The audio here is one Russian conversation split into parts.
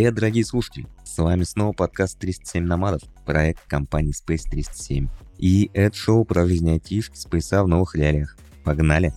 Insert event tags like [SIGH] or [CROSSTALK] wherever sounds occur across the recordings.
Привет, дорогие слушатели! С вами снова подкаст 307 Номадов, проект компании Space 307. И это шоу про жизнь айтишки Спейса в новых реалиях. Погнали!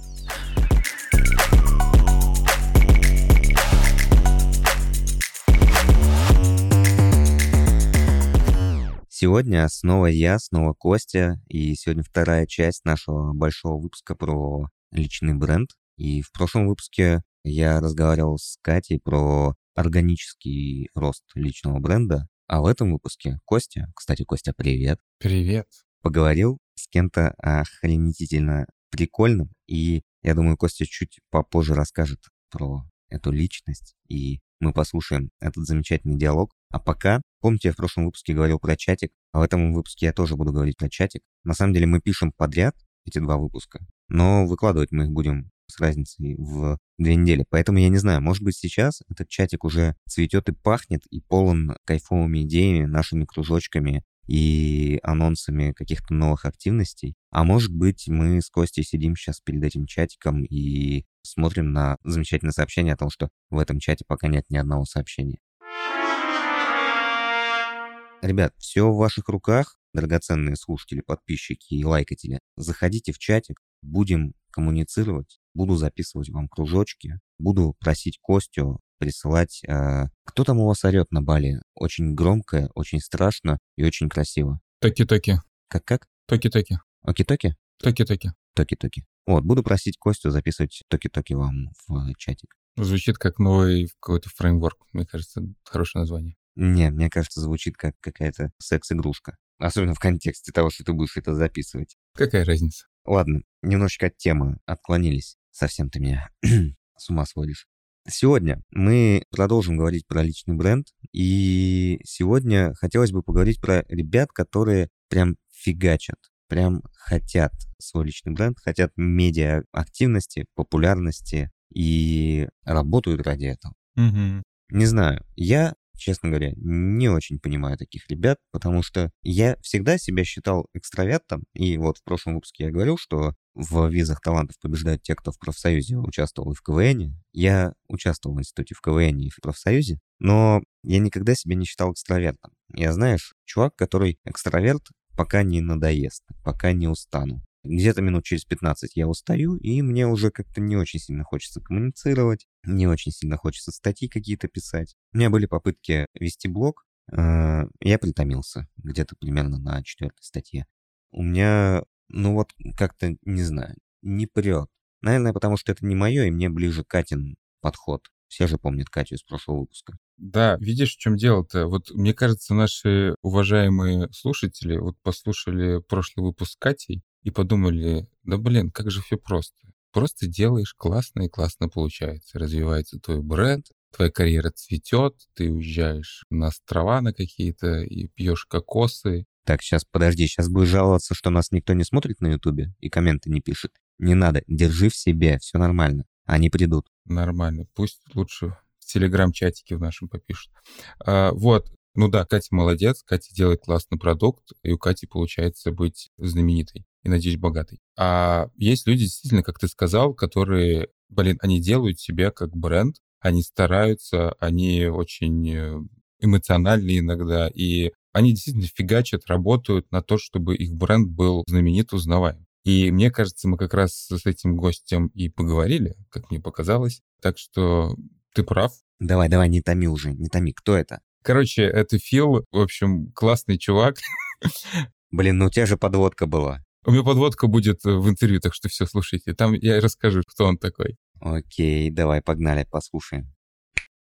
Сегодня снова я, снова Костя, и сегодня вторая часть нашего большого выпуска про личный бренд. И в прошлом выпуске я разговаривал с Катей про органический рост личного бренда, а в этом выпуске Костя, кстати, Костя, привет. Привет. Поговорил с кем-то охренительно прикольным, и я думаю, Костя чуть попозже расскажет про эту личность, и мы послушаем этот замечательный диалог. А пока, помните, я в прошлом выпуске говорил про чатик, а в этом выпуске я тоже буду говорить про чатик. На самом деле мы пишем подряд эти два выпуска, но выкладывать мы их будем с разницей в две недели. Поэтому я не знаю, может быть сейчас этот чатик уже цветет и пахнет, и полон кайфовыми идеями, нашими кружочками и анонсами каких-то новых активностей. А может быть, мы с Костей сидим сейчас перед этим чатиком и смотрим на замечательное сообщение о том, что в этом чате пока нет ни одного сообщения. Ребят, все в ваших руках, драгоценные слушатели, подписчики и лайкатели. Заходите в чатик, будем коммуницировать, буду записывать вам кружочки, буду просить Костю присылать... Э, кто там у вас орет на Бали? Очень громко, очень страшно и очень красиво. Токи-токи. Как-как? Токи-токи. Оки-токи? Токи-токи. Токи-токи. Вот, буду просить Костю записывать токи-токи вам в чатик. Звучит как новый какой-то фреймворк, мне кажется, хорошее название. Не, мне кажется, звучит как какая-то секс-игрушка. Особенно в контексте того, что ты будешь это записывать. Какая разница? Ладно, немножечко от темы отклонились. Совсем ты меня [CLEARS THROAT] с ума сводишь. Сегодня мы продолжим говорить про личный бренд, и сегодня хотелось бы поговорить про ребят, которые прям фигачат, прям хотят свой личный бренд, хотят медиа активности, популярности и работают ради этого. Угу. Не знаю, я честно говоря, не очень понимаю таких ребят, потому что я всегда себя считал экстравертом, и вот в прошлом выпуске я говорил, что в визах талантов побеждают те, кто в профсоюзе участвовал и в КВН. Я участвовал в институте в КВН и в профсоюзе, но я никогда себя не считал экстравертом. Я, знаешь, чувак, который экстраверт, пока не надоест, пока не устану. Где-то минут через 15 я устаю, и мне уже как-то не очень сильно хочется коммуницировать, не очень сильно хочется статьи какие-то писать. У меня были попытки вести блог, э, я притомился где-то примерно на четвертой статье. У меня, ну вот, как-то, не знаю, не прет. Наверное, потому что это не мое, и мне ближе Катин подход. Все же помнят Катю из прошлого выпуска. Да, видишь, в чем дело-то? Вот мне кажется, наши уважаемые слушатели вот послушали прошлый выпуск с Катей, и подумали, да блин, как же все просто. Просто делаешь классно и классно получается. Развивается твой бренд, твоя карьера цветет, ты уезжаешь на острова на какие-то и пьешь кокосы. Так, сейчас, подожди, сейчас будешь жаловаться, что нас никто не смотрит на Ютубе и комменты не пишет. Не надо, держи в себе, все нормально. Они придут. Нормально. Пусть лучше в телеграм-чатике в нашем попишут. А, вот, ну да, Катя молодец, Катя делает классный продукт, и у Кати получается быть знаменитой и, надеюсь, богатой. А есть люди, действительно, как ты сказал, которые, блин, они делают себя как бренд, они стараются, они очень э, эмоциональны иногда, и они действительно фигачат, работают на то, чтобы их бренд был знаменит, узнаваем. И мне кажется, мы как раз с этим гостем и поговорили, как мне показалось. Так что ты прав. Давай, давай, не томи уже, не томи. Кто это? Короче, это Фил, в общем, классный чувак. Блин, ну у тебя же подводка была. У меня подводка будет в интервью, так что все, слушайте. Там я расскажу, кто он такой. Окей, давай, погнали, послушаем.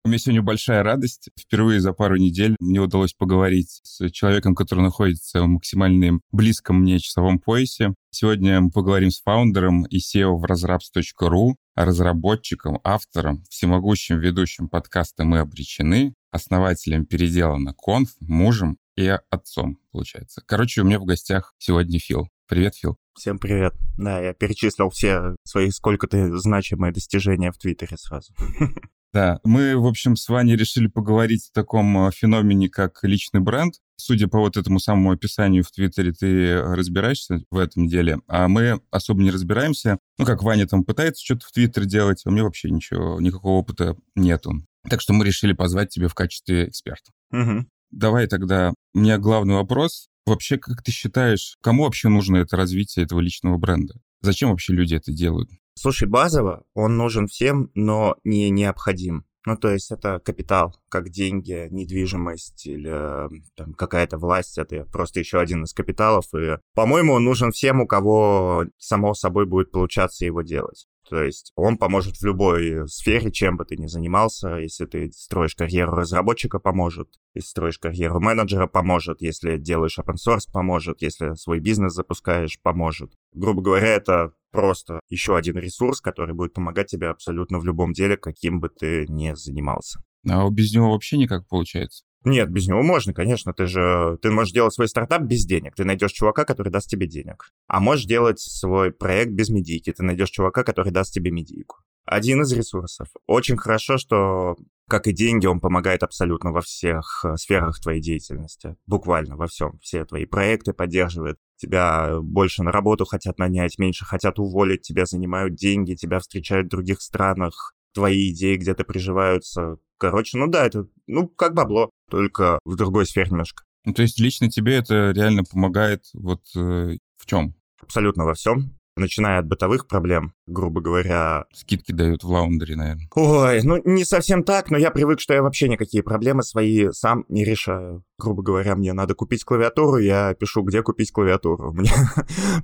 У меня сегодня большая радость. Впервые за пару недель мне удалось поговорить с человеком, который находится в максимально близком мне часовом поясе. Сегодня мы поговорим с фаундером и SEO в разрабс.ру, разработчиком, автором, всемогущим ведущим подкаста «Мы обречены», основателем переделана конф, мужем и отцом, получается. Короче, у меня в гостях сегодня Фил. Привет, Фил. Всем привет. Да, я перечислил все свои сколько-то значимые достижения в Твиттере сразу. [LAUGHS] Да, мы, в общем, с Ваней решили поговорить о таком э, феномене, как личный бренд. Судя по вот этому самому описанию в Твиттере, ты разбираешься в этом деле, а мы особо не разбираемся. Ну, как Ваня там пытается что-то в Твиттере делать, а у меня вообще ничего, никакого опыта нету. Так что мы решили позвать тебя в качестве эксперта. Угу. Давай тогда, у меня главный вопрос. Вообще, как ты считаешь, кому вообще нужно это развитие этого личного бренда? Зачем вообще люди это делают? Слушай, базово он нужен всем, но не необходим. Ну, то есть это капитал, как деньги, недвижимость или там, какая-то власть. Это просто еще один из капиталов. И, по-моему, он нужен всем, у кого само собой будет получаться его делать. То есть он поможет в любой сфере, чем бы ты ни занимался. Если ты строишь карьеру разработчика, поможет. Если строишь карьеру менеджера, поможет. Если делаешь open source, поможет. Если свой бизнес запускаешь, поможет. Грубо говоря, это просто еще один ресурс, который будет помогать тебе абсолютно в любом деле, каким бы ты ни занимался. А без него вообще никак получается? Нет, без него можно, конечно. Ты же ты можешь делать свой стартап без денег. Ты найдешь чувака, который даст тебе денег. А можешь делать свой проект без медийки. Ты найдешь чувака, который даст тебе медийку. Один из ресурсов. Очень хорошо, что, как и деньги, он помогает абсолютно во всех э, сферах твоей деятельности. Буквально во всем. Все твои проекты поддерживает. Тебя больше на работу хотят нанять, меньше хотят уволить, тебя занимают деньги, тебя встречают в других странах, твои идеи где-то приживаются. Короче, ну да, это, ну, как бабло, только в другой сфере немножко. Ну, то есть лично тебе это реально помогает вот э, в чем? Абсолютно во всем начиная от бытовых проблем, грубо говоря. Скидки дают в лаундере, наверное. Ой, ну не совсем так, но я привык, что я вообще никакие проблемы свои сам не решаю. Грубо говоря, мне надо купить клавиатуру, я пишу, где купить клавиатуру. [LAUGHS] Мне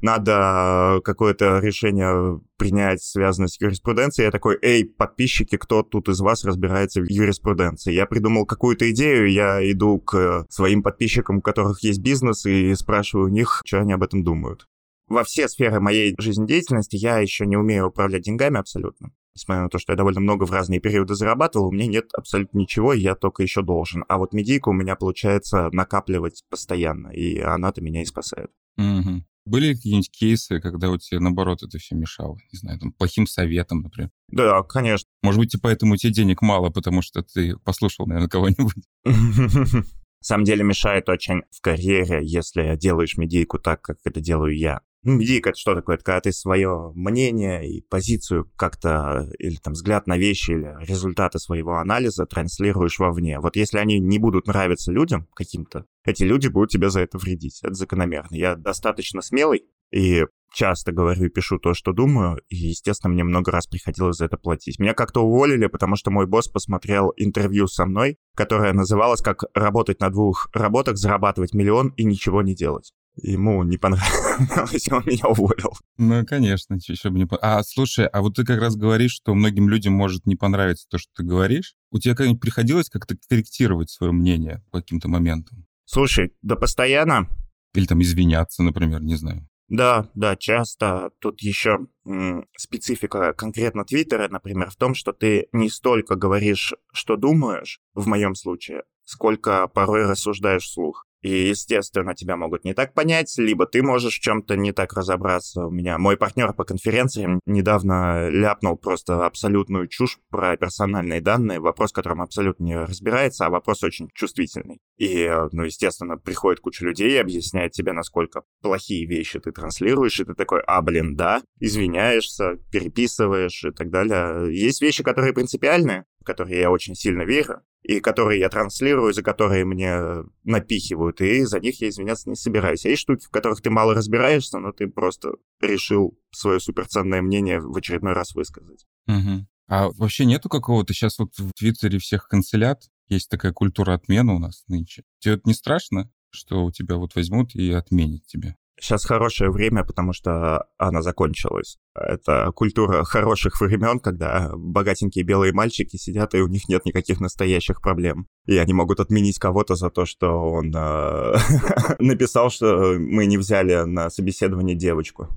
надо какое-то решение принять, связанное с юриспруденцией. Я такой, эй, подписчики, кто тут из вас разбирается в юриспруденции? Я придумал какую-то идею, я иду к своим подписчикам, у которых есть бизнес, и спрашиваю у них, что они об этом думают во все сферы моей жизнедеятельности я еще не умею управлять деньгами абсолютно. Несмотря на то, что я довольно много в разные периоды зарабатывал, у меня нет абсолютно ничего, я только еще должен. А вот медийка у меня получается накапливать постоянно, и она-то меня и спасает. Угу. Были какие-нибудь кейсы, когда у тебя, наоборот, это все мешало? Не знаю, там, плохим советом, например? Да, конечно. Может быть, и поэтому тебе денег мало, потому что ты послушал, наверное, кого-нибудь? [LAUGHS] На самом деле мешает очень в карьере, если делаешь медийку так, как это делаю я. Медийка — это что такое? Это когда ты свое мнение и позицию как-то, или там взгляд на вещи, или результаты своего анализа транслируешь вовне. Вот если они не будут нравиться людям каким-то, эти люди будут тебе за это вредить. Это закономерно. Я достаточно смелый и часто говорю и пишу то, что думаю, и, естественно, мне много раз приходилось за это платить. Меня как-то уволили, потому что мой босс посмотрел интервью со мной, которое называлось как «Работать на двух работах, зарабатывать миллион и ничего не делать» ему не понравилось, [LAUGHS] он меня уволил. Ну, конечно, еще бы не А, слушай, а вот ты как раз говоришь, что многим людям может не понравиться то, что ты говоришь. У тебя когда-нибудь приходилось как-то корректировать свое мнение по каким-то моментам? Слушай, да постоянно. Или там извиняться, например, не знаю. Да, да, часто. Тут еще специфика конкретно Твиттера, например, в том, что ты не столько говоришь, что думаешь, в моем случае, сколько порой рассуждаешь вслух. И, естественно, тебя могут не так понять, либо ты можешь в чем-то не так разобраться. У меня мой партнер по конференциям недавно ляпнул просто абсолютную чушь про персональные данные, вопрос, которым абсолютно не разбирается, а вопрос очень чувствительный. И, ну, естественно, приходит куча людей и объясняет тебе, насколько плохие вещи ты транслируешь, и ты такой, а, блин, да, извиняешься, переписываешь и так далее. Есть вещи, которые принципиальные, в которые я очень сильно верю, и которые я транслирую, за которые мне напихивают, и за них я извиняться не собираюсь. Есть штуки, в которых ты мало разбираешься, но ты просто решил свое суперценное мнение в очередной раз высказать. Угу. А вообще нету какого-то сейчас вот в Твиттере всех канцелят? Есть такая культура отмены у нас нынче. Тебе это не страшно, что у тебя вот возьмут и отменят тебя? Сейчас хорошее время, потому что она закончилась. Это культура хороших времен, когда богатенькие белые мальчики сидят, и у них нет никаких настоящих проблем. И они могут отменить кого-то за то, что он э, [LAUGHS] написал, что мы не взяли на собеседование девочку.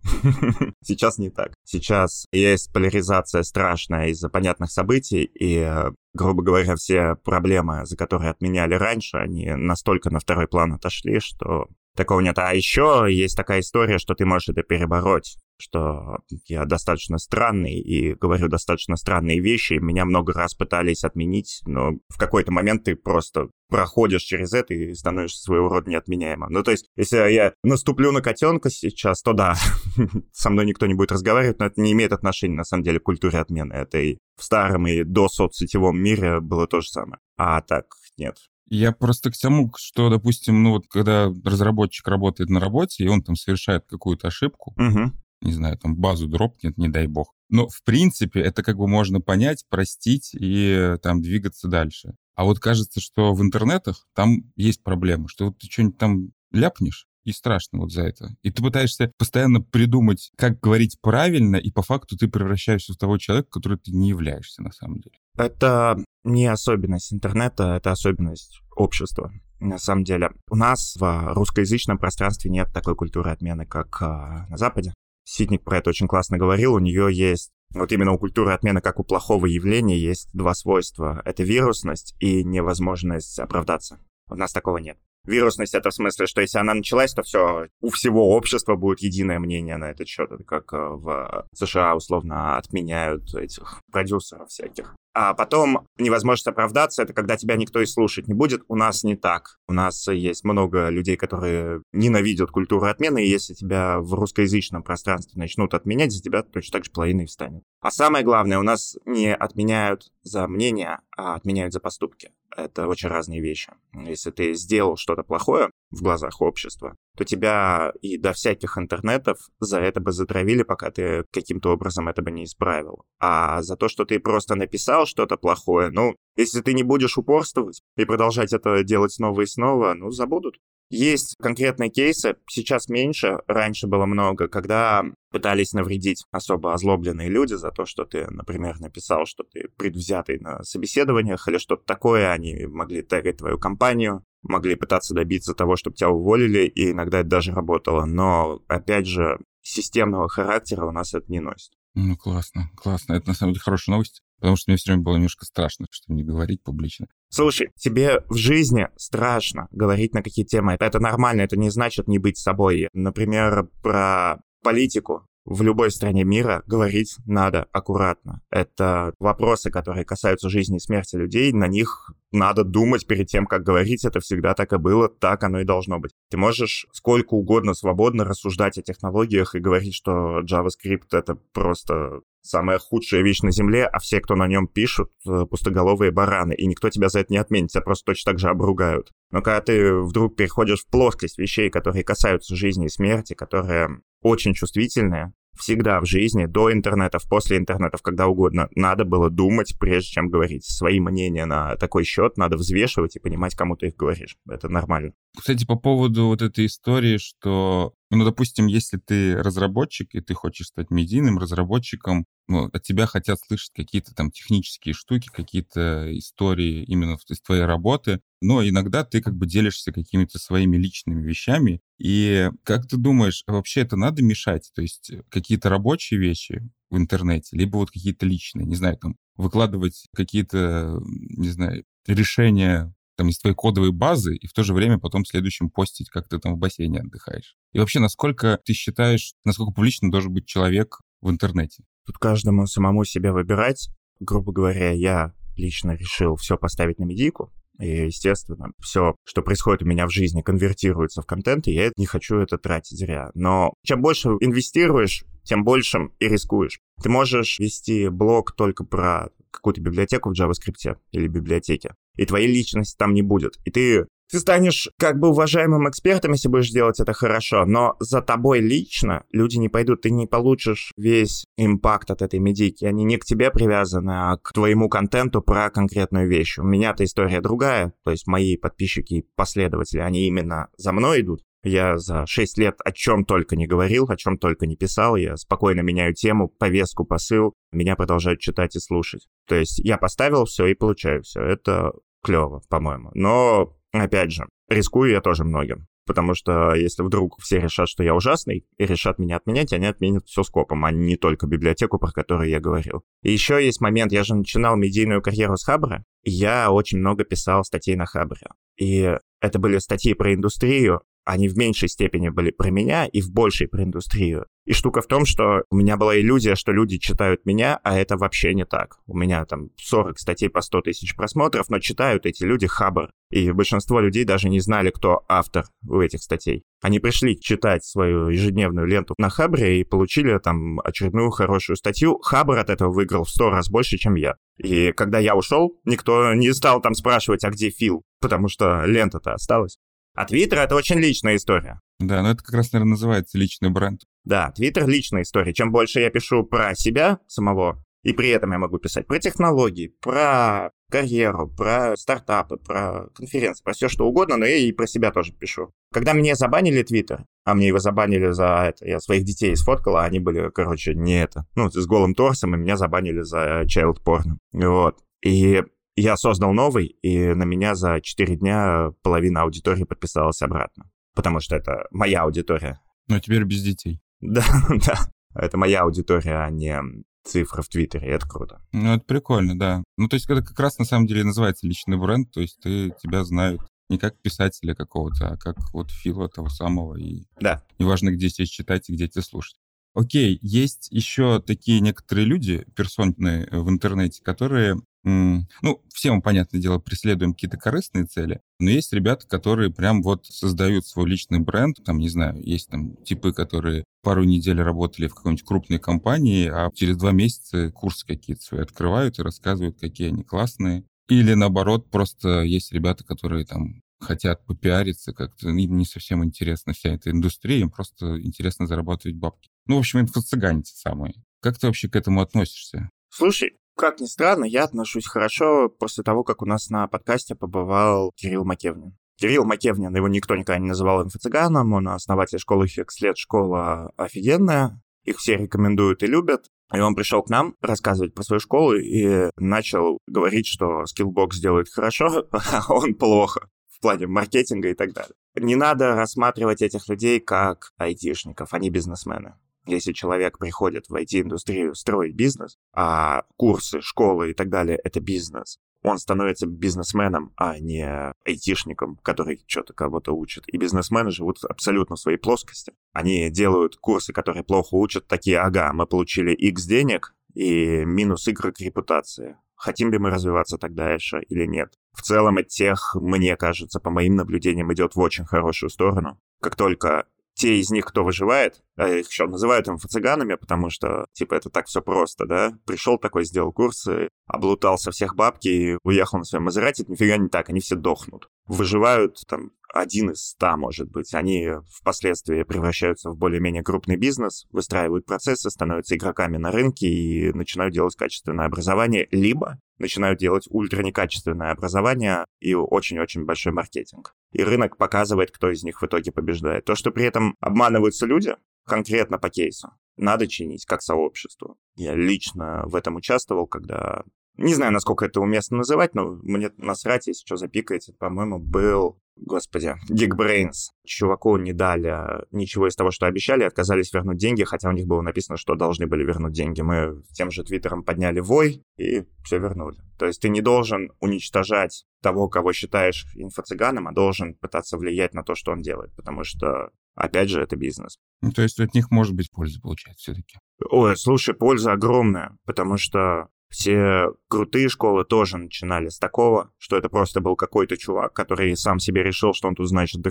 [LAUGHS] Сейчас не так. Сейчас есть поляризация страшная из-за понятных событий, и грубо говоря, все проблемы, за которые отменяли раньше, они настолько на второй план отошли, что такого нет. А еще есть такая история, что ты можешь это перебороть. что я достаточно странный и говорю достаточно странные вещи. Меня много раз пытались отменить, но в какой-то момент ты просто проходишь через это и становишься своего рода неотменяемым. Ну, то есть, если я наступлю на котенка сейчас, то да, [LAUGHS] со мной никто не будет разговаривать, но это не имеет отношения, на самом деле, к культуре отмены. Это и в старом, и до соцсетевом мире было то же самое. А так, нет. Я просто к тому, что, допустим, ну вот когда разработчик работает на работе, и он там совершает какую-то ошибку, угу. не знаю, там базу дропнет, не дай бог. Но, в принципе, это как бы можно понять, простить и там двигаться дальше. А вот кажется, что в интернетах там есть проблемы, что вот ты что-нибудь там ляпнешь, и страшно вот за это. И ты пытаешься постоянно придумать, как говорить правильно, и по факту ты превращаешься в того человека, который ты не являешься на самом деле. Это не особенность интернета, это особенность общества. На самом деле, у нас в русскоязычном пространстве нет такой культуры отмены, как а, на Западе. Ситник про это очень классно говорил. У нее есть вот именно у культуры отмены, как у плохого явления, есть два свойства. Это вирусность и невозможность оправдаться. У нас такого нет. Вирусность это в смысле, что если она началась, то все, у всего общества будет единое мнение на этот счет. Это как э, в США условно отменяют этих продюсеров всяких. А потом невозможность оправдаться, это когда тебя никто и слушать не будет. У нас не так. У нас есть много людей, которые ненавидят культуру отмены, и если тебя в русскоязычном пространстве начнут отменять, за тебя точно так же половина и встанет. А самое главное, у нас не отменяют за мнение, а отменяют за поступки. Это очень разные вещи. Если ты сделал что-то плохое в глазах общества, то тебя и до всяких интернетов за это бы затравили, пока ты каким-то образом это бы не исправил. А за то, что ты просто написал что-то плохое, ну, если ты не будешь упорствовать и продолжать это делать снова и снова, ну, забудут. Есть конкретные кейсы, сейчас меньше, раньше было много, когда пытались навредить особо озлобленные люди за то, что ты, например, написал, что ты предвзятый на собеседованиях или что-то такое, они могли тегать твою компанию, могли пытаться добиться того, чтобы тебя уволили, и иногда это даже работало. Но, опять же, системного характера у нас это не носит. Ну, классно, классно. Это, на самом деле, хорошая новость, потому что мне все время было немножко страшно, что не говорить публично. Слушай, тебе в жизни страшно говорить на какие темы. Это нормально, это не значит не быть собой. Например, про политику в любой стране мира говорить надо аккуратно. Это вопросы, которые касаются жизни и смерти людей, на них надо думать перед тем, как говорить. Это всегда так и было, так оно и должно быть. Ты можешь сколько угодно свободно рассуждать о технологиях и говорить, что JavaScript — это просто самая худшая вещь на Земле, а все, кто на нем пишут, э, пустоголовые бараны, и никто тебя за это не отменит, тебя просто точно так же обругают. Но когда ты вдруг переходишь в плоскость вещей, которые касаются жизни и смерти, которые очень чувствительные, всегда в жизни, до интернетов, после интернетов, когда угодно, надо было думать, прежде чем говорить. Свои мнения на такой счет надо взвешивать и понимать, кому ты их говоришь. Это нормально. Кстати, по поводу вот этой истории, что, ну, допустим, если ты разработчик, и ты хочешь стать медийным разработчиком, ну, от тебя хотят слышать какие-то там технические штуки, какие-то истории именно из твоей работы, но иногда ты как бы делишься какими-то своими личными вещами. И как ты думаешь, вообще это надо мешать? То есть какие-то рабочие вещи в интернете, либо вот какие-то личные, не знаю, там выкладывать какие-то, не знаю, решения там из твоей кодовой базы и в то же время потом в следующем постить, как ты там в бассейне отдыхаешь. И вообще, насколько ты считаешь, насколько публично должен быть человек в интернете? Тут каждому самому себе выбирать. Грубо говоря, я лично решил все поставить на медийку, и, естественно, все, что происходит у меня в жизни, конвертируется в контент, и я не хочу это тратить зря. Но чем больше инвестируешь, тем большим и рискуешь. Ты можешь вести блог только про какую-то библиотеку в JavaScript или библиотеке, и твоей личности там не будет. И ты ты станешь как бы уважаемым экспертом, если будешь делать это хорошо, но за тобой лично люди не пойдут, ты не получишь весь импакт от этой медики. Они не к тебе привязаны, а к твоему контенту про конкретную вещь. У меня-то история другая, то есть мои подписчики и последователи, они именно за мной идут. Я за 6 лет о чем только не говорил, о чем только не писал. Я спокойно меняю тему, повестку, посыл. Меня продолжают читать и слушать. То есть я поставил все и получаю все. Это клево, по-моему. Но Опять же, рискую я тоже многим. Потому что если вдруг все решат, что я ужасный, и решат меня отменять, они отменят все скопом, а не только библиотеку, про которую я говорил. И еще есть момент, я же начинал медийную карьеру с Хабра, я очень много писал статей на Хабре. И это были статьи про индустрию, они в меньшей степени были про меня и в большей про индустрию. И штука в том, что у меня была иллюзия, что люди читают меня, а это вообще не так. У меня там 40 статей по 100 тысяч просмотров, но читают эти люди Хабр. И большинство людей даже не знали, кто автор у этих статей. Они пришли читать свою ежедневную ленту на Хабре и получили там очередную хорошую статью. Хабр от этого выиграл в 100 раз больше, чем я. И когда я ушел, никто не стал там спрашивать, а где Фил, потому что лента-то осталась. А Твиттер — это очень личная история. Да, но это как раз, наверное, называется личный бренд. Да, Твиттер — личная история. Чем больше я пишу про себя самого, и при этом я могу писать про технологии, про карьеру, про стартапы, про конференции, про все что угодно, но я и про себя тоже пишу. Когда мне забанили Твиттер, а мне его забанили за это, я своих детей сфоткал, а они были, короче, не это, ну, с голым торсом, и меня забанили за child porn. Вот. И я создал новый, и на меня за 4 дня половина аудитории подписалась обратно. Потому что это моя аудитория. Но теперь без детей. [LAUGHS] Да, да. Это моя аудитория, а не цифры в Твиттере, это круто. Ну, это прикольно, да. Ну, то есть это как раз на самом деле называется личный бренд, то есть ты, тебя знают не как писателя какого-то, а как вот Фила того самого. И да. неважно, где тебя читать и где тебя слушать. Окей, есть еще такие некоторые люди, персонные в интернете, которые ну, всем, понятное дело, преследуем какие-то корыстные цели, но есть ребята, которые прям вот создают свой личный бренд, там, не знаю, есть там типы, которые пару недель работали в какой-нибудь крупной компании, а через два месяца курсы какие-то свои открывают и рассказывают, какие они классные. Или наоборот, просто есть ребята, которые там хотят попиариться, как-то им не совсем интересна вся эта индустрия, им просто интересно зарабатывать бабки. Ну, в общем, инфо-цыгане те самые. Как ты вообще к этому относишься? Слушай, как ни странно, я отношусь хорошо после того, как у нас на подкасте побывал Кирилл Макевнин. Кирилл Макевнин, его никто никогда не называл инфо-цыганом, он основатель школы Хекслет, школа офигенная, их все рекомендуют и любят. И он пришел к нам рассказывать про свою школу и начал говорить, что Skillbox делает хорошо, [LAUGHS] а он плохо в плане маркетинга и так далее. Не надо рассматривать этих людей как айтишников, они бизнесмены. Если человек приходит в IT-индустрию строить бизнес, а курсы, школы и так далее — это бизнес, он становится бизнесменом, а не айтишником, который что-то кого-то учит. И бизнесмены живут абсолютно в своей плоскости. Они делают курсы, которые плохо учат, такие, ага, мы получили X денег и минус Y к репутации. Хотим ли мы развиваться так дальше или нет? В целом, тех, мне кажется, по моим наблюдениям, идет в очень хорошую сторону. Как только те из них, кто выживает, а их еще называют инфо-цыганами, потому что, типа, это так все просто, да? Пришел такой, сделал курсы, облутал со всех бабки и уехал на своем Мазерате. Это нифига не так, они все дохнут. Выживают там один из ста, может быть. Они впоследствии превращаются в более-менее крупный бизнес, выстраивают процессы, становятся игроками на рынке и начинают делать качественное образование, либо начинают делать ультра некачественное образование и очень-очень большой маркетинг. И рынок показывает, кто из них в итоге побеждает. То, что при этом обманываются люди, конкретно по кейсу, надо чинить как сообщество. Я лично в этом участвовал, когда не знаю, насколько это уместно называть, но мне насрать, если что запикаете. По-моему, был, господи, Geekbrains. Чуваку не дали ничего из того, что обещали, отказались вернуть деньги, хотя у них было написано, что должны были вернуть деньги. Мы тем же твиттером подняли вой и все вернули. То есть ты не должен уничтожать того, кого считаешь инфо-цыганом, а должен пытаться влиять на то, что он делает, потому что Опять же, это бизнес. Ну, то есть от них может быть польза получать все-таки. Ой, слушай, польза огромная, потому что все крутые школы тоже начинали с такого, что это просто был какой-то чувак, который сам себе решил, что он тут, значит, до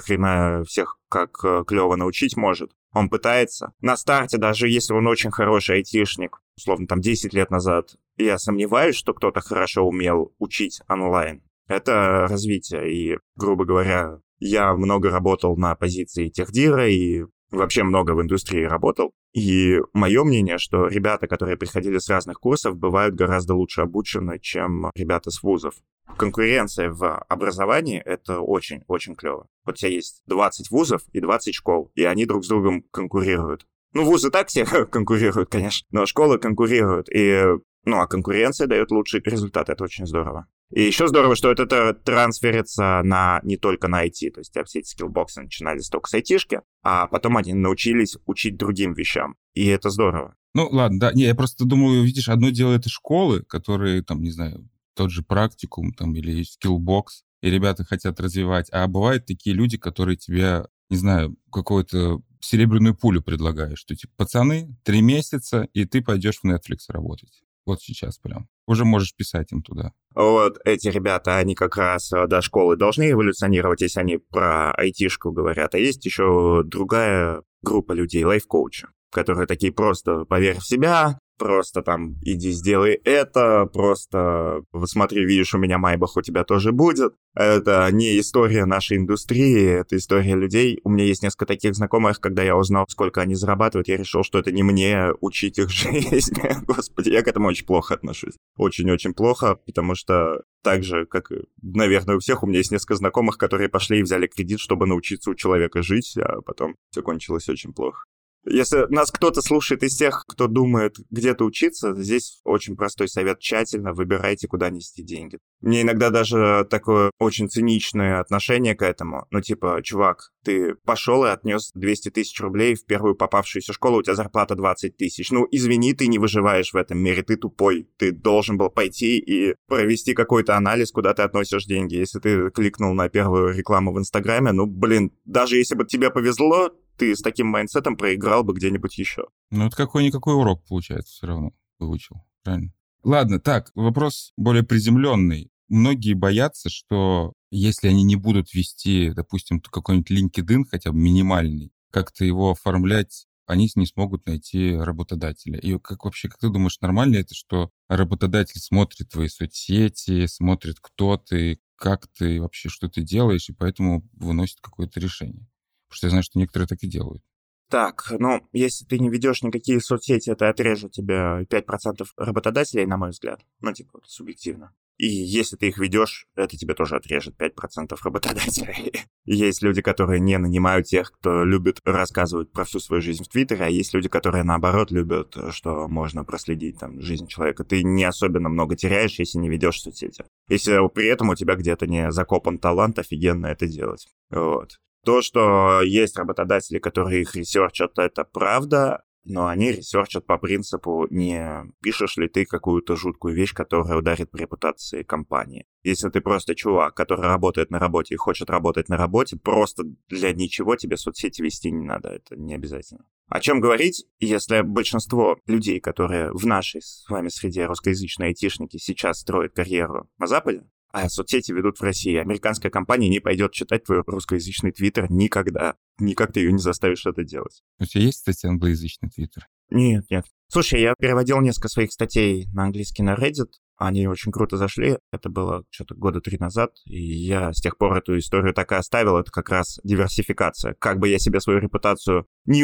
всех как э, клево научить может. Он пытается. На старте, даже если он очень хороший айтишник, условно, там 10 лет назад, я сомневаюсь, что кто-то хорошо умел учить онлайн. Это развитие. И, грубо говоря, я много работал на позиции техдира и вообще много в индустрии работал. И мое мнение, что ребята, которые приходили с разных курсов, бывают гораздо лучше обучены, чем ребята с вузов. Конкуренция в образовании — это очень-очень клево. Вот у тебя есть 20 вузов и 20 школ, и они друг с другом конкурируют. Ну, вузы так все [LAUGHS] конкурируют, конечно, но школы конкурируют. И ну, а конкуренция дает лучший результат, это очень здорово. И еще здорово, что это трансферится на, не только на IT, то есть все эти скиллбоксы начинались только с IT, а потом они научились учить другим вещам. И это здорово. Ну, ладно, да. Не, я просто думаю, видишь, одно дело это школы, которые, там, не знаю, тот же практикум там или Skillbox, и ребята хотят развивать. А бывают такие люди, которые тебе не знаю, какую-то серебряную пулю предлагаешь, что типа, пацаны, три месяца, и ты пойдешь в Netflix работать. Вот сейчас прям. Уже можешь писать им туда. Вот эти ребята, они как раз э, до школы должны эволюционировать, если они про айтишку говорят. А есть еще другая группа людей, лайф-коучи, которые такие просто поверь в себя, просто там иди сделай это, просто смотри, видишь, у меня Майбах у тебя тоже будет. Это не история нашей индустрии, это история людей. У меня есть несколько таких знакомых, когда я узнал, сколько они зарабатывают, я решил, что это не мне учить их [LAUGHS] жизнь. Господи, я к этому очень плохо отношусь. Очень-очень плохо, потому что так же, как, наверное, у всех, у меня есть несколько знакомых, которые пошли и взяли кредит, чтобы научиться у человека жить, а потом все кончилось очень плохо. Если нас кто-то слушает из тех, кто думает где-то учиться, здесь очень простой совет. Тщательно выбирайте, куда нести деньги. Мне иногда даже такое очень циничное отношение к этому. Ну, типа, чувак, ты пошел и отнес 200 тысяч рублей в первую попавшуюся школу, у тебя зарплата 20 тысяч. Ну, извини, ты не выживаешь в этом мире, ты тупой. Ты должен был пойти и провести какой-то анализ, куда ты относишь деньги. Если ты кликнул на первую рекламу в Инстаграме, ну, блин, даже если бы тебе повезло, ты с таким mindset ом проиграл бы где-нибудь еще. Ну, это какой-никакой урок, получается, все равно выучил. Правильно? Ладно, так, вопрос более приземленный. Многие боятся, что если они не будут вести, допустим, какой-нибудь LinkedIn, хотя бы минимальный, как-то его оформлять, они не смогут найти работодателя. И как вообще, как ты думаешь, нормально это, что работодатель смотрит твои соцсети, смотрит, кто ты, как ты вообще, что ты делаешь, и поэтому выносит какое-то решение? Что я знаю, что некоторые так и делают. Так, ну, если ты не ведешь никакие соцсети, это отрежет тебе 5% работодателей, на мой взгляд. Ну, типа, субъективно. И если ты их ведешь, это тебе тоже отрежет 5% работодателей. [LAUGHS] есть люди, которые не нанимают тех, кто любит рассказывать про всю свою жизнь в Твиттере, а есть люди, которые, наоборот, любят, что можно проследить там жизнь человека. Ты не особенно много теряешь, если не ведешь соцсети. Если при этом у тебя где-то не закопан талант, офигенно это делать. Вот. То, что есть работодатели, которые их ресерчат, это правда, но они ресерчат по принципу, не пишешь ли ты какую-то жуткую вещь, которая ударит по репутации компании. Если ты просто чувак, который работает на работе и хочет работать на работе, просто для ничего тебе соцсети вести не надо, это не обязательно. О чем говорить, если большинство людей, которые в нашей с вами среде русскоязычные айтишники сейчас строят карьеру на Западе, а соцсети ведут в России. Американская компания не пойдет читать твой русскоязычный твиттер никогда. Никак ты ее не заставишь это делать. У тебя есть, кстати, англоязычный твиттер? Нет, нет. Слушай, я переводил несколько своих статей на английский на Reddit. Они очень круто зашли. Это было что-то года три назад. И я с тех пор эту историю так и оставил. Это как раз диверсификация. Как бы я себе свою репутацию не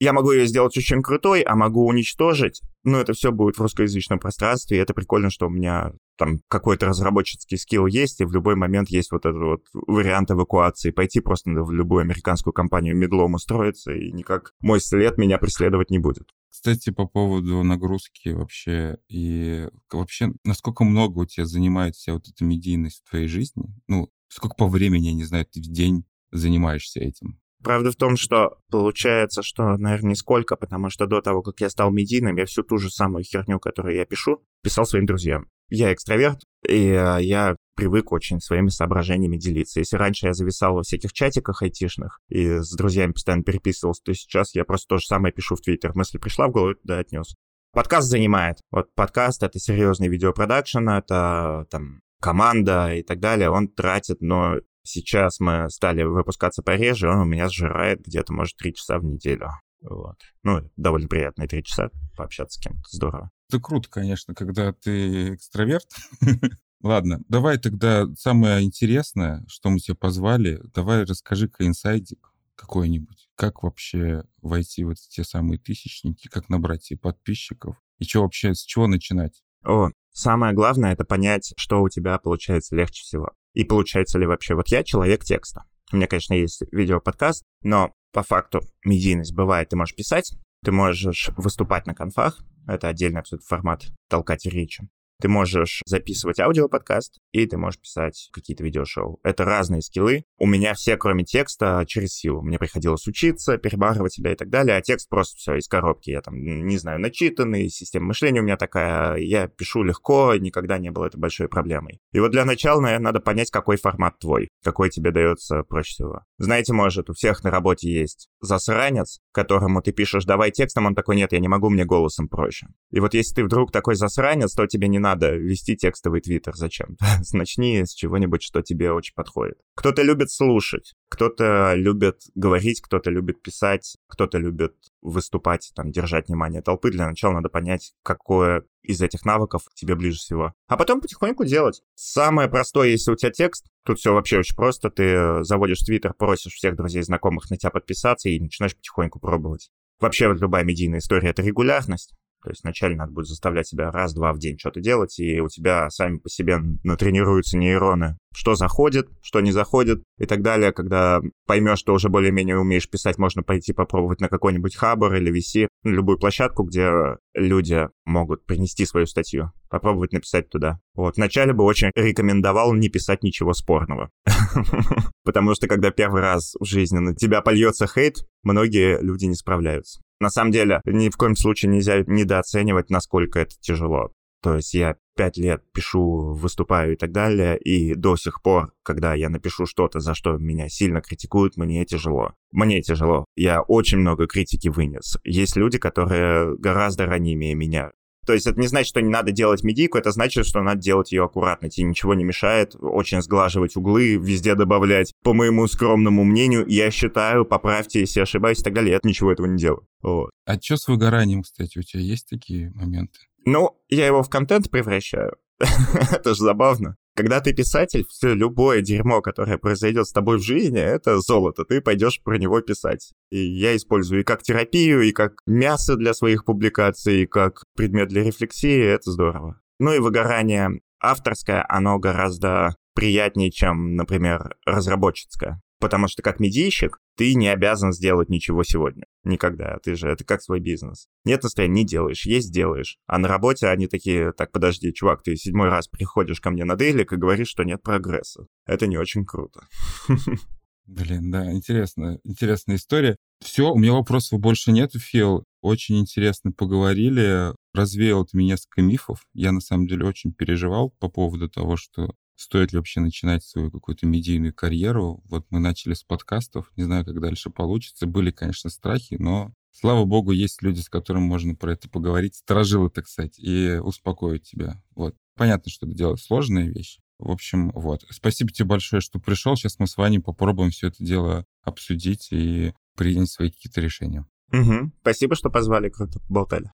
я могу ее сделать очень крутой, а могу уничтожить, но это все будет в русскоязычном пространстве, и это прикольно, что у меня там какой-то разработческий скилл есть, и в любой момент есть вот этот вот вариант эвакуации. Пойти просто в любую американскую компанию медлом устроиться, и никак мой след меня преследовать не будет. Кстати, по поводу нагрузки вообще, и вообще, насколько много у тебя занимает вся вот эта медийность в твоей жизни? Ну, сколько по времени, я не знаю, ты в день занимаешься этим? Правда в том, что получается, что, наверное, нисколько, потому что до того, как я стал медийным, я всю ту же самую херню, которую я пишу, писал своим друзьям. Я экстраверт, и э, я привык очень своими соображениями делиться. Если раньше я зависал во всяких чатиках айтишных и с друзьями постоянно переписывался, то сейчас я просто то же самое пишу в Твиттер. Мысль пришла в голову, да, отнес. Подкаст занимает. Вот подкаст — это серьезный видеопродакшн, это там команда и так далее. Он тратит, но Сейчас мы стали выпускаться пореже, он у меня сжирает где-то, может, три часа в неделю. Вот. Ну, довольно приятные три часа пообщаться с кем-то. Здорово. Это круто, конечно, когда ты экстраверт. [LAUGHS] Ладно, давай тогда самое интересное, что мы тебе позвали, давай расскажи-ка инсайдик какой-нибудь. Как вообще войти в эти те самые тысячники, как набрать себе подписчиков, и что вообще, с чего начинать? О, самое главное — это понять, что у тебя получается легче всего. И получается ли вообще? Вот я человек текста. У меня, конечно, есть видеоподкаст, но по факту медийность бывает. Ты можешь писать, ты можешь выступать на конфах, это отдельный абсолютно формат толкать речи. Ты можешь записывать аудиоподкаст, и ты можешь писать какие-то видеошоу. Это разные скиллы. У меня все, кроме текста, через силу. Мне приходилось учиться, перебарывать себя и так далее, а текст просто все из коробки. Я там, не знаю, начитанный, система мышления у меня такая. Я пишу легко, никогда не было это большой проблемой. И вот для начала, наверное, надо понять, какой формат твой, какой тебе дается проще всего. Знаете, может, у всех на работе есть засранец, которому ты пишешь «давай текстом», он такой «нет, я не могу, мне голосом проще». И вот если ты вдруг такой засранец, то тебе не надо вести текстовый твиттер зачем [LAUGHS] Начни с чего-нибудь, что тебе очень подходит. Кто-то любит слушать, кто-то любит говорить, кто-то любит писать, кто-то любит выступать, там, держать внимание толпы. Для начала надо понять, какое из этих навыков тебе ближе всего. А потом потихоньку делать. Самое простое, если у тебя текст, тут все вообще очень просто. Ты заводишь твиттер, просишь всех друзей, знакомых на тебя подписаться и начинаешь потихоньку пробовать. Вообще любая медийная история — это регулярность. То есть вначале надо будет заставлять себя раз-два в день что-то делать, и у тебя сами по себе натренируются нейроны, что заходит, что не заходит и так далее. Когда поймешь, что уже более-менее умеешь писать, можно пойти попробовать на какой-нибудь Хабр или VC, любую площадку, где люди могут принести свою статью, попробовать написать туда. Вот, вначале бы очень рекомендовал не писать ничего спорного. [LAUGHS] Потому что когда первый раз в жизни на тебя польется хейт, многие люди не справляются. На самом деле, ни в коем случае нельзя недооценивать, насколько это тяжело. То есть я пять лет пишу, выступаю и так далее, и до сих пор, когда я напишу что-то, за что меня сильно критикуют, мне тяжело. Мне тяжело. Я очень много критики вынес. Есть люди, которые гораздо ранимее меня. То есть это не значит, что не надо делать медийку, это значит, что надо делать ее аккуратно, тебе ничего не мешает, очень сглаживать углы, везде добавлять. По моему скромному мнению, я считаю, поправьте, если ошибаюсь и так далее, я ничего этого не делаю. Вот. А что с выгоранием, кстати, у тебя есть такие моменты? Ну, я его в контент превращаю. [LAUGHS] это же забавно. Когда ты писатель, все любое дерьмо, которое произойдет с тобой в жизни, это золото. Ты пойдешь про него писать. И я использую и как терапию, и как мясо для своих публикаций, и как предмет для рефлексии. Это здорово. Ну и выгорание авторское, оно гораздо приятнее, чем, например, разработческое. Потому что как медийщик ты не обязан сделать ничего сегодня. Никогда. Ты же, это как свой бизнес. Нет настроения, не делаешь, есть делаешь. А на работе они такие, так, подожди, чувак, ты седьмой раз приходишь ко мне на дейлик и говоришь, что нет прогресса. Это не очень круто. [LAUGHS] Блин, да, интересно, интересная история. Все, у меня вопросов больше нет, Фил. Очень интересно поговорили. Развеял ты мне несколько мифов. Я, на самом деле, очень переживал по поводу того, что стоит ли вообще начинать свою какую-то медийную карьеру. Вот мы начали с подкастов, не знаю, как дальше получится. Были, конечно, страхи, но, слава богу, есть люди, с которыми можно про это поговорить, сторожилы, так сказать, и успокоить тебя. Вот. Понятно, что это делать сложная вещь. В общем, вот. Спасибо тебе большое, что пришел. Сейчас мы с вами попробуем все это дело обсудить и принять свои какие-то решения. Угу. Спасибо, что позвали, круто поболтали.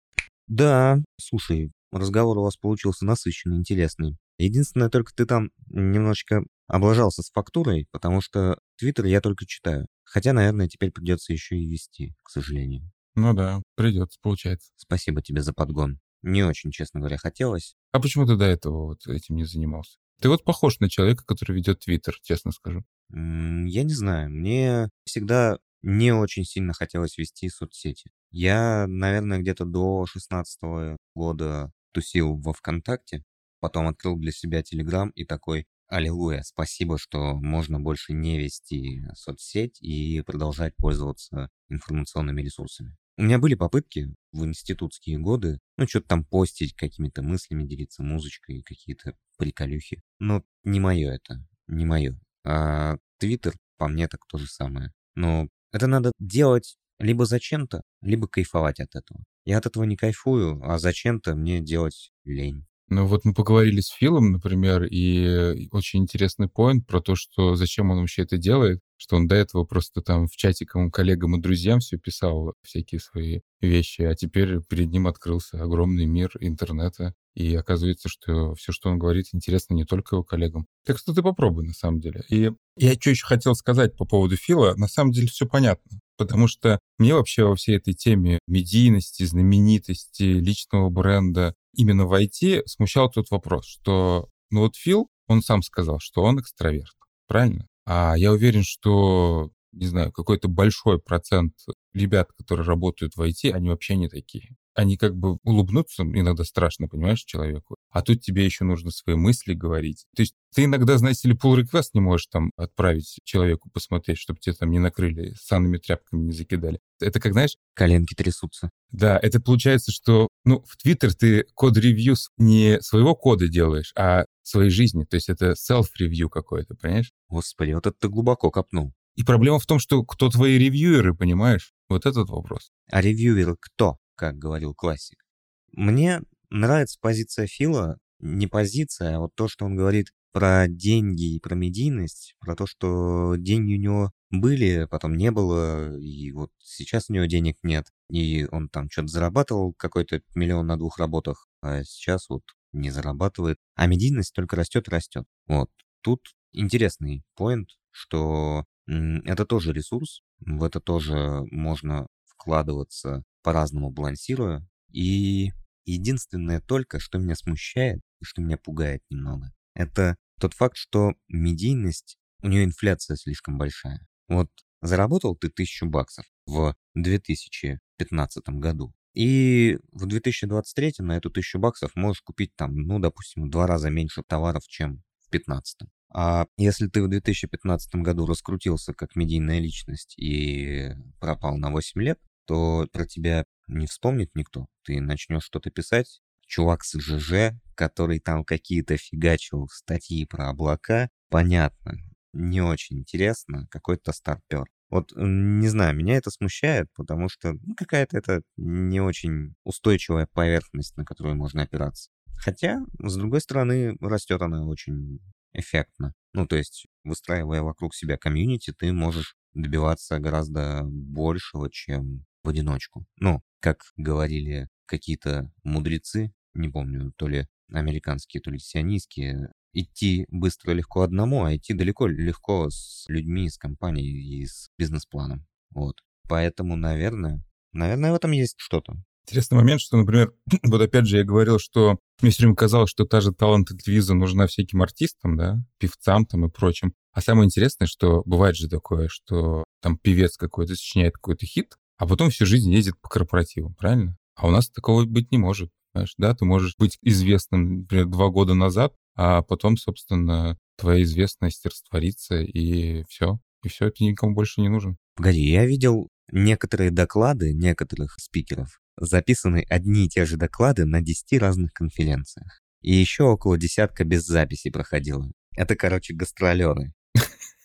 Да, слушай, разговор у вас получился насыщенный, интересный. Единственное, только ты там немножечко облажался с фактурой, потому что Твиттер я только читаю. Хотя, наверное, теперь придется еще и вести, к сожалению. Ну да, придется, получается. Спасибо тебе за подгон. Не очень, честно говоря, хотелось. А почему ты до этого вот этим не занимался? Ты вот похож на человека, который ведет Твиттер, честно скажу. Я не знаю. Мне всегда не очень сильно хотелось вести соцсети. Я, наверное, где-то до 16 года тусил во ВКонтакте, потом открыл для себя Телеграм и такой, аллилуйя, спасибо, что можно больше не вести соцсеть и продолжать пользоваться информационными ресурсами. У меня были попытки в институтские годы, ну, что-то там постить, какими-то мыслями делиться, музычкой, какие-то приколюхи. Но не мое это, не мое. А Твиттер, по мне, так то же самое. Но это надо делать либо зачем-то, либо кайфовать от этого. Я от этого не кайфую, а зачем-то мне делать лень. Ну вот мы поговорили с Филом, например, и очень интересный поинт про то, что зачем он вообще это делает, что он до этого просто там в чатиком коллегам и друзьям все писал, всякие свои вещи, а теперь перед ним открылся огромный мир интернета, и оказывается, что все, что он говорит, интересно не только его коллегам. Так что ты попробуй, на самом деле. И я что еще хотел сказать по поводу Фила, на самом деле все понятно. Потому что мне вообще во всей этой теме медийности, знаменитости, личного бренда именно в IT смущал тот вопрос, что, ну вот Фил, он сам сказал, что он экстраверт, правильно? А я уверен, что не знаю, какой-то большой процент ребят, которые работают в IT, они вообще не такие. Они как бы улыбнуться иногда страшно, понимаешь, человеку. А тут тебе еще нужно свои мысли говорить. То есть ты иногда, знаете ли, pull request не можешь там отправить человеку посмотреть, чтобы тебе там не накрыли, санными тряпками не закидали. Это как, знаешь... Коленки трясутся. Да, это получается, что, ну, в Твиттер ты код-ревью не своего кода делаешь, а своей жизни. То есть это self-ревью какое-то, понимаешь? Господи, вот это ты глубоко копнул. И проблема в том, что кто твои ревьюеры, понимаешь? Вот этот вопрос. А ревьюеры кто? как говорил классик. Мне нравится позиция Фила, не позиция, а вот то, что он говорит про деньги и про медийность, про то, что деньги у него были, потом не было, и вот сейчас у него денег нет, и он там что-то зарабатывал, какой-то миллион на двух работах, а сейчас вот не зарабатывает, а медийность только растет растет. Вот. Тут интересный поинт, что это тоже ресурс, в это тоже можно вкладываться по-разному балансируя. И единственное только, что меня смущает и что меня пугает немного, это тот факт, что медийность, у нее инфляция слишком большая. Вот заработал ты тысячу баксов в 2015 году, и в 2023 на эту тысячу баксов можешь купить там, ну, допустим, в два раза меньше товаров, чем в 2015. А если ты в 2015 году раскрутился как медийная личность и пропал на 8 лет, то про тебя не вспомнит никто. Ты начнешь что-то писать, чувак с ЖЖ, который там какие-то фигачил статьи про облака, понятно, не очень интересно, какой-то старпер. Вот, не знаю, меня это смущает, потому что ну, какая-то это не очень устойчивая поверхность, на которую можно опираться. Хотя, с другой стороны, растет она очень эффектно. Ну, то есть, выстраивая вокруг себя комьюнити, ты можешь добиваться гораздо большего, чем в одиночку. Ну, как говорили какие-то мудрецы, не помню, то ли американские, то ли сионистские, идти быстро легко одному, а идти далеко легко с людьми, с компанией и с бизнес-планом. Вот. Поэтому, наверное, наверное, в этом есть что-то. Интересный момент, что, например, [CLEARS THROAT] вот опять же я говорил, что мне все время казалось, что та же талант виза нужна всяким артистам, да, певцам там и прочим. А самое интересное, что бывает же такое, что там певец какой-то сочиняет какой-то хит, а потом всю жизнь ездит по корпоративам, правильно? А у нас такого быть не может. Понимаешь? Да, ты можешь быть известным, например, два года назад, а потом, собственно, твоя известность растворится, и все. И все, это никому больше не нужен. Погоди, я видел некоторые доклады некоторых спикеров, записаны одни и те же доклады на 10 разных конференциях. И еще около десятка без записи проходило. Это, короче, гастролеры.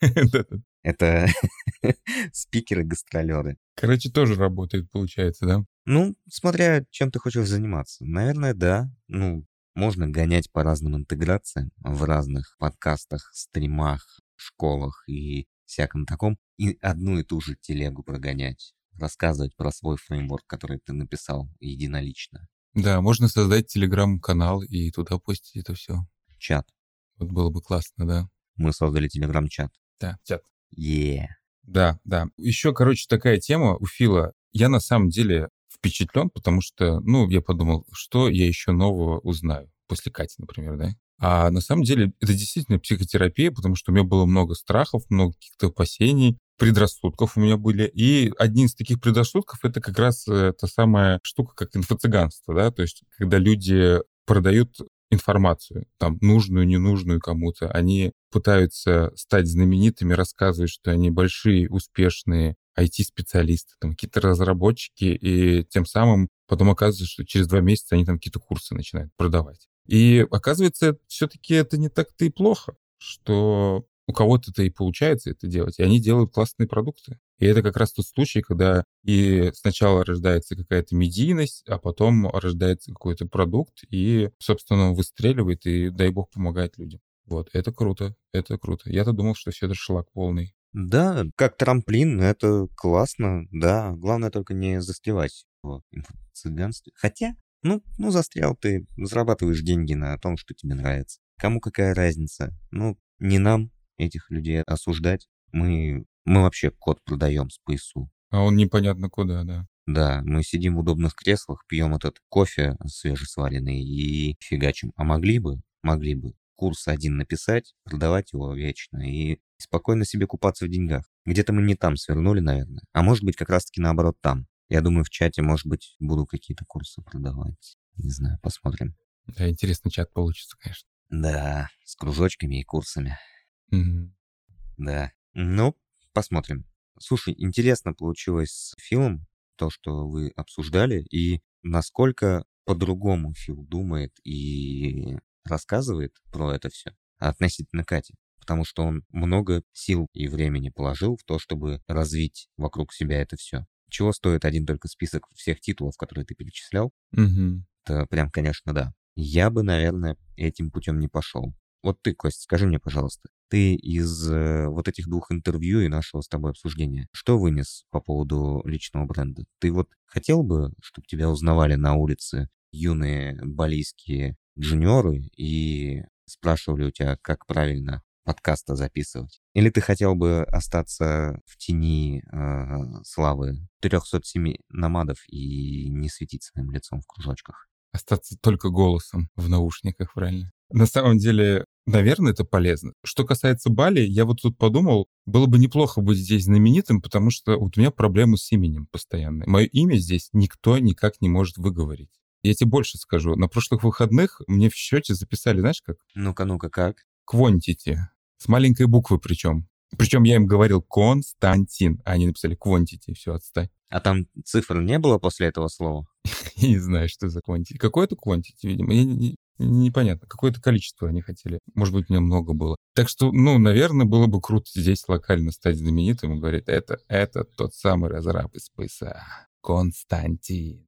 [LAUGHS] Это [LAUGHS] спикеры-гастролеры. Короче, тоже работает, получается, да? Ну, смотря чем ты хочешь заниматься. Наверное, да. Ну, можно гонять по разным интеграциям в разных подкастах, стримах, школах и всяком таком. И одну и ту же телегу прогонять. Рассказывать про свой фреймворк, который ты написал единолично. Да, можно создать телеграм-канал и туда постить это все. Чат. Вот было бы классно, да. Мы создали телеграм-чат. Да, чат. Yeah. Да, да. Еще, короче, такая тема у Фила. Я на самом деле впечатлен, потому что, ну, я подумал, что я еще нового узнаю после Кати, например, да? А на самом деле это действительно психотерапия, потому что у меня было много страхов, много каких-то опасений, предрассудков у меня были. И один из таких предрассудков — это как раз э, та самая штука, как инфо-цыганство, да, то есть когда люди продают информацию, там, нужную, ненужную кому-то. Они пытаются стать знаменитыми, рассказывать, что они большие, успешные IT-специалисты, там, какие-то разработчики, и тем самым потом оказывается, что через два месяца они там какие-то курсы начинают продавать. И оказывается, все-таки это не так-то и плохо, что у кого-то это и получается это делать, и они делают классные продукты. И это как раз тот случай, когда и сначала рождается какая-то медийность, а потом рождается какой-то продукт, и, собственно, он выстреливает, и, дай бог, помогает людям. Вот, это круто, это круто. Я-то думал, что все это шлак полный. Да, как трамплин, это классно, да. Главное только не застревать в цыганстве. Хотя, ну, ну, застрял ты, зарабатываешь деньги на том, что тебе нравится. Кому какая разница? Ну, не нам этих людей осуждать. Мы мы вообще код продаем с ПСУ. А он непонятно куда, да. Да, мы сидим в удобных креслах, пьем этот кофе свежесваренный и фигачим. А могли бы, могли бы курс один написать, продавать его вечно и спокойно себе купаться в деньгах. Где-то мы не там свернули, наверное. А может быть, как раз-таки наоборот там. Я думаю, в чате, может быть, буду какие-то курсы продавать. Не знаю, посмотрим. Да, интересный чат получится, конечно. Да, с кружочками и курсами. Мгм. Да. Ну, посмотрим. Слушай, интересно получилось с Филом, то, что вы обсуждали, и насколько по-другому Фил думает и рассказывает про это все относительно Кати. Потому что он много сил и времени положил в то, чтобы развить вокруг себя это все. Чего стоит один только список всех титулов, которые ты перечислял? Мгм. Это прям, конечно, да. Я бы, наверное, этим путем не пошел. Вот ты, Кость, скажи мне, пожалуйста, ты из э, вот этих двух интервью и нашего с тобой обсуждения, что вынес по поводу личного бренда? Ты вот хотел бы, чтобы тебя узнавали на улице юные балийские джуниоры и спрашивали у тебя, как правильно подкаста записывать? Или ты хотел бы остаться в тени э, славы 307 намадов и не светить своим лицом в кружочках? Остаться только голосом в наушниках, правильно? На самом деле, наверное, это полезно. Что касается Бали, я вот тут подумал, было бы неплохо быть здесь знаменитым, потому что вот у меня проблемы с именем постоянно. Мое имя здесь никто никак не может выговорить. Я тебе больше скажу. На прошлых выходных мне в счете записали, знаешь как? Ну-ка, ну-ка, как? Quantity. С маленькой буквы причем. Причем я им говорил Константин, а они написали Quantity. Все, отстань. А там цифр не было после этого слова? [LAUGHS] Я не знаю, что за quantity. Какое-то quantity, видимо. Я не- не- непонятно. Какое-то количество они хотели. Может быть, у меня много было. Так что, ну, наверное, было бы круто здесь локально стать знаменитым и говорить, это, это тот самый разраб из ПСА. Константин.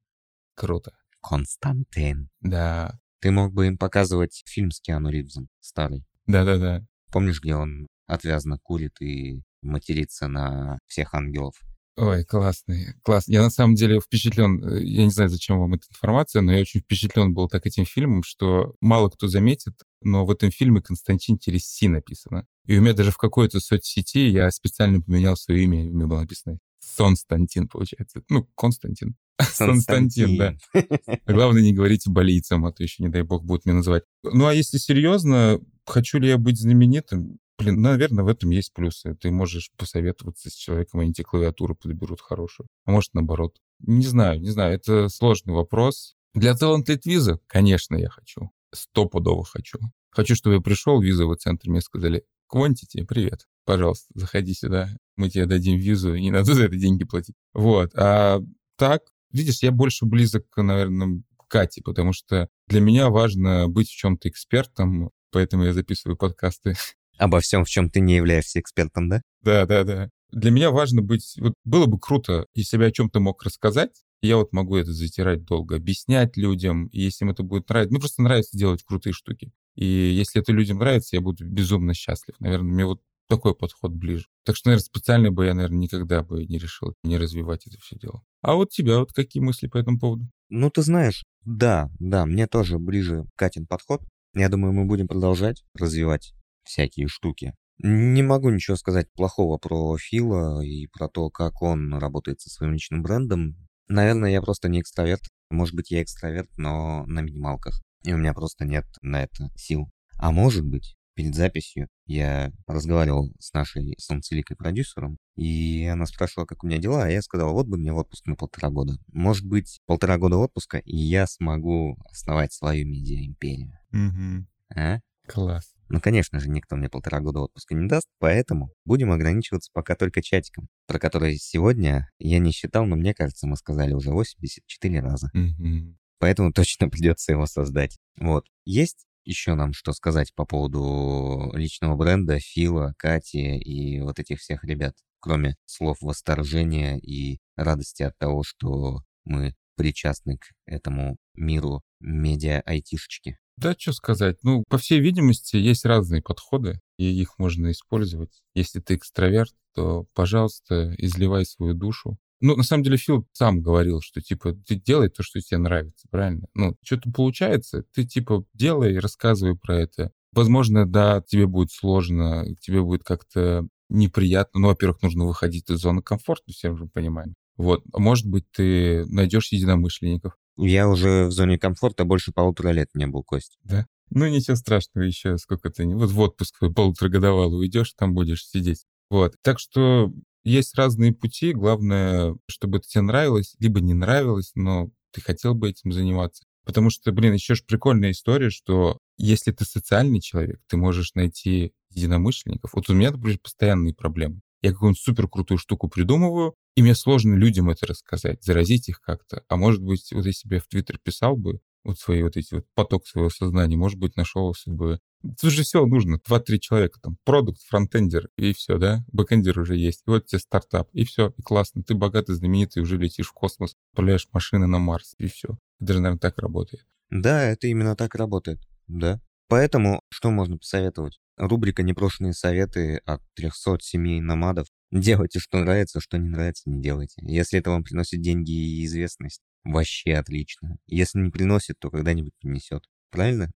Круто. Константин. Да. Ты мог бы им показывать фильм с Киану Ривзом, старый. Да-да-да. Помнишь, где он отвязно курит и матерится на всех ангелов? Ой, классный, класс. Я на самом деле впечатлен, э, я не знаю, зачем вам эта информация, но я очень впечатлен был так этим фильмом, что мало кто заметит, но в этом фильме Константин через Си написано. И у меня даже в какой-то соцсети я специально поменял свое имя, у меня было написано Константин, получается. Ну, Константин. [LAUGHS] Константин, да. [LAUGHS] Главное, не говорите болийцам, а то еще, не дай бог, будут меня называть. Ну, а если серьезно, хочу ли я быть знаменитым? Блин, наверное, в этом есть плюсы. Ты можешь посоветоваться с человеком, они тебе клавиатуру подберут хорошую. А может, наоборот. Не знаю, не знаю, это сложный вопрос. Для Talented Visa, конечно, я хочу. Стопудово хочу. Хочу, чтобы я пришел в визовый центр, мне сказали, Quantity, привет, пожалуйста, заходи сюда, мы тебе дадим визу, не надо [LAUGHS] за это деньги платить. Вот, а так, видишь, я больше близок, наверное, к Кате, потому что для меня важно быть в чем-то экспертом, поэтому я записываю подкасты. Обо всем, в чем ты не являешься экспертом, да? Да, да, да. Для меня важно быть... Вот было бы круто, если бы я о чем-то мог рассказать, я вот могу это затирать долго, объяснять людям, и если им это будет нравиться... Мне просто нравится делать крутые штуки. И если это людям нравится, я буду безумно счастлив. Наверное, мне вот такой подход ближе. Так что, наверное, специально бы я, наверное, никогда бы не решил не развивать это все дело. А вот тебя, вот какие мысли по этому поводу? Ну, ты знаешь, да, да, мне тоже ближе Катин подход. Я думаю, мы будем продолжать развивать всякие штуки. Не могу ничего сказать плохого про Фила и про то, как он работает со своим личным брендом. Наверное, я просто не экстраверт. Может быть, я экстраверт, но на минималках. И у меня просто нет на это сил. А может быть, перед записью я разговаривал с нашей солнцеликой продюсером, и она спрашивала, как у меня дела, а я сказал, вот бы мне в отпуск на полтора года. Может быть, полтора года отпуска, и я смогу основать свою медиа-империю. Угу. А? Класс. Ну, конечно же, никто мне полтора года отпуска не даст, поэтому будем ограничиваться пока только чатиком, про который сегодня я не считал, но мне кажется, мы сказали уже 84 раза. Мгм. Поэтому точно придется его создать. Вот. Есть еще нам что сказать по поводу личного бренда, Фила, Кати и вот этих всех ребят, кроме слов восторжения и радости от того, что мы причастны к этому миру медиа-айтишечки. Да, что сказать. Ну, по всей видимости, есть разные подходы, и их можно использовать. Если ты экстраверт, то, пожалуйста, изливай свою душу. Ну, на самом деле, Фил сам говорил, что, типа, ты делай то, что тебе нравится, правильно? Ну, что-то получается, ты, типа, делай, рассказывай про это. Возможно, да, тебе будет сложно, тебе будет как-то неприятно. Ну, во-первых, нужно выходить из зоны комфорта, все уже понимаем. Вот, А может быть, ты найдешь единомышленников. Я уже в зоне комфорта больше полутора лет не был, Кость. Да? Ну, ничего страшного еще, сколько ты... Вот в отпуск полуторагодовалый уйдешь, там будешь сидеть. Вот. Так что есть разные пути. Главное, чтобы это тебе нравилось, либо не нравилось, но ты хотел бы этим заниматься. Потому что, блин, еще же прикольная история, что если ты социальный человек, ты можешь найти единомышленников. Вот у меня, например, постоянные проблемы. Я какую-нибудь супер крутую штуку придумываю, и мне сложно людям это рассказать, заразить их как-то. А может быть, вот я в Твиттер писал бы, вот свои вот эти вот поток своего сознания, может быть, нашелся бы... Тут же все нужно, 2-3 человека, там, продукт, фронтендер, и все, да? Бэкендер уже есть, и вот тебе стартап, и все, и классно, ты богатый, знаменитый, уже летишь в космос, отправляешь машины на Марс, и все. Это же, наверное, так работает. Да, это именно так работает, да. Поэтому что можно посоветовать? Рубрика «Непрошенные советы» от 300 семей номадов. Делайте, что нравится, что не нравится, не делайте. Если это вам приносит деньги и известность, вообще отлично. Если не приносит, то когда-нибудь принесет. Правильно?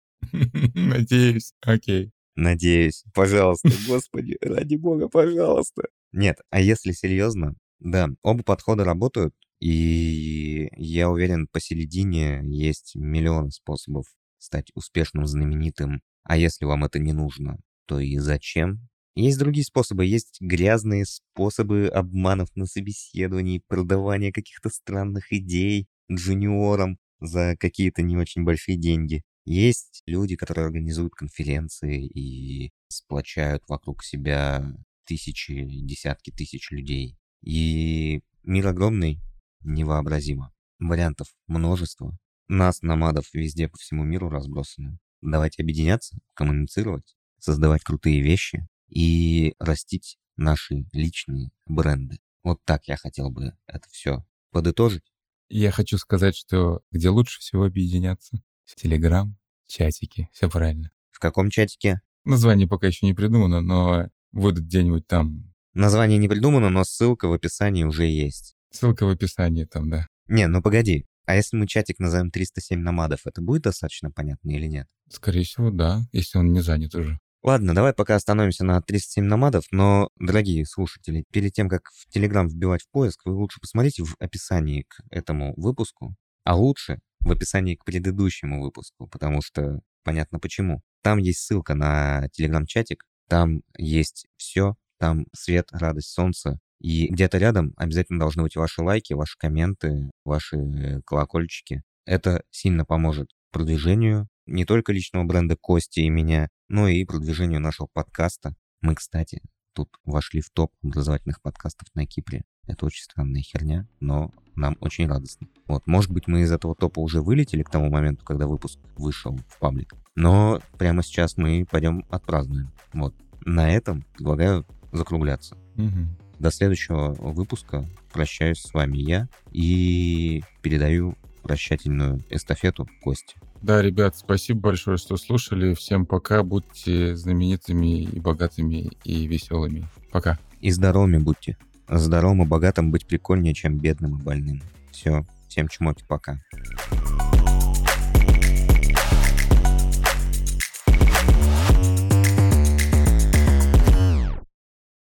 Надеюсь. Окей. Надеюсь. Пожалуйста, господи, ради бога, пожалуйста. Нет, а если серьезно, да, оба подхода работают, и я уверен, посередине есть миллионы способов стать успешным, знаменитым. А если вам это не нужно, то и зачем? Есть другие способы, есть грязные способы обманов на собеседовании, продавания каких-то странных идей джуниорам за какие-то не очень большие деньги. Есть люди, которые организуют конференции и сплочают вокруг себя тысячи, десятки тысяч людей. И мир огромный, невообразимо. Вариантов множество. Нас, намадов, везде по всему миру разбросаны. Давайте объединяться, коммуницировать, создавать крутые вещи и растить наши личные бренды. Вот так я хотел бы это все подытожить. Я хочу сказать, что где лучше всего объединяться? В Телеграм, чатике, все правильно. В каком чатике? Название пока еще не придумано, но будет где-нибудь там. Название не придумано, но ссылка в описании уже есть. Ссылка в описании там, да. Не, ну погоди. А если мы чатик назовем 307 намадов, это будет достаточно понятно или нет? Скорее всего, да, если он не занят уже. Ладно, давай пока остановимся на 307 намадов, но, дорогие слушатели, перед тем, как в Телеграм вбивать в поиск, вы лучше посмотрите в описании к этому выпуску, а лучше в описании к предыдущему выпуску, потому что понятно почему. Там есть ссылка на Телеграм-чатик, там есть все, там свет, радость, солнце, и где-то рядом обязательно должны быть ваши лайки, ваши комменты, ваши колокольчики. Это сильно поможет продвижению не только личного бренда Кости и меня, но и продвижению нашего подкаста. Мы, кстати, тут вошли в топ образовательных подкастов на Кипре. Это очень странная херня, но нам очень радостно. Вот, может быть, мы из этого топа уже вылетели к тому моменту, когда выпуск вышел в паблик. Но прямо сейчас мы пойдем отпразднуем. Вот. На этом предлагаю закругляться. Угу. До следующего выпуска прощаюсь с вами я и передаю прощательную эстафету Кости. Да, ребят, спасибо большое, что слушали. Всем пока. Будьте знаменитыми и богатыми и веселыми. Пока. И здоровыми будьте. Здоровым и богатым быть прикольнее, чем бедным и больным. Все. Всем чмоки, пока.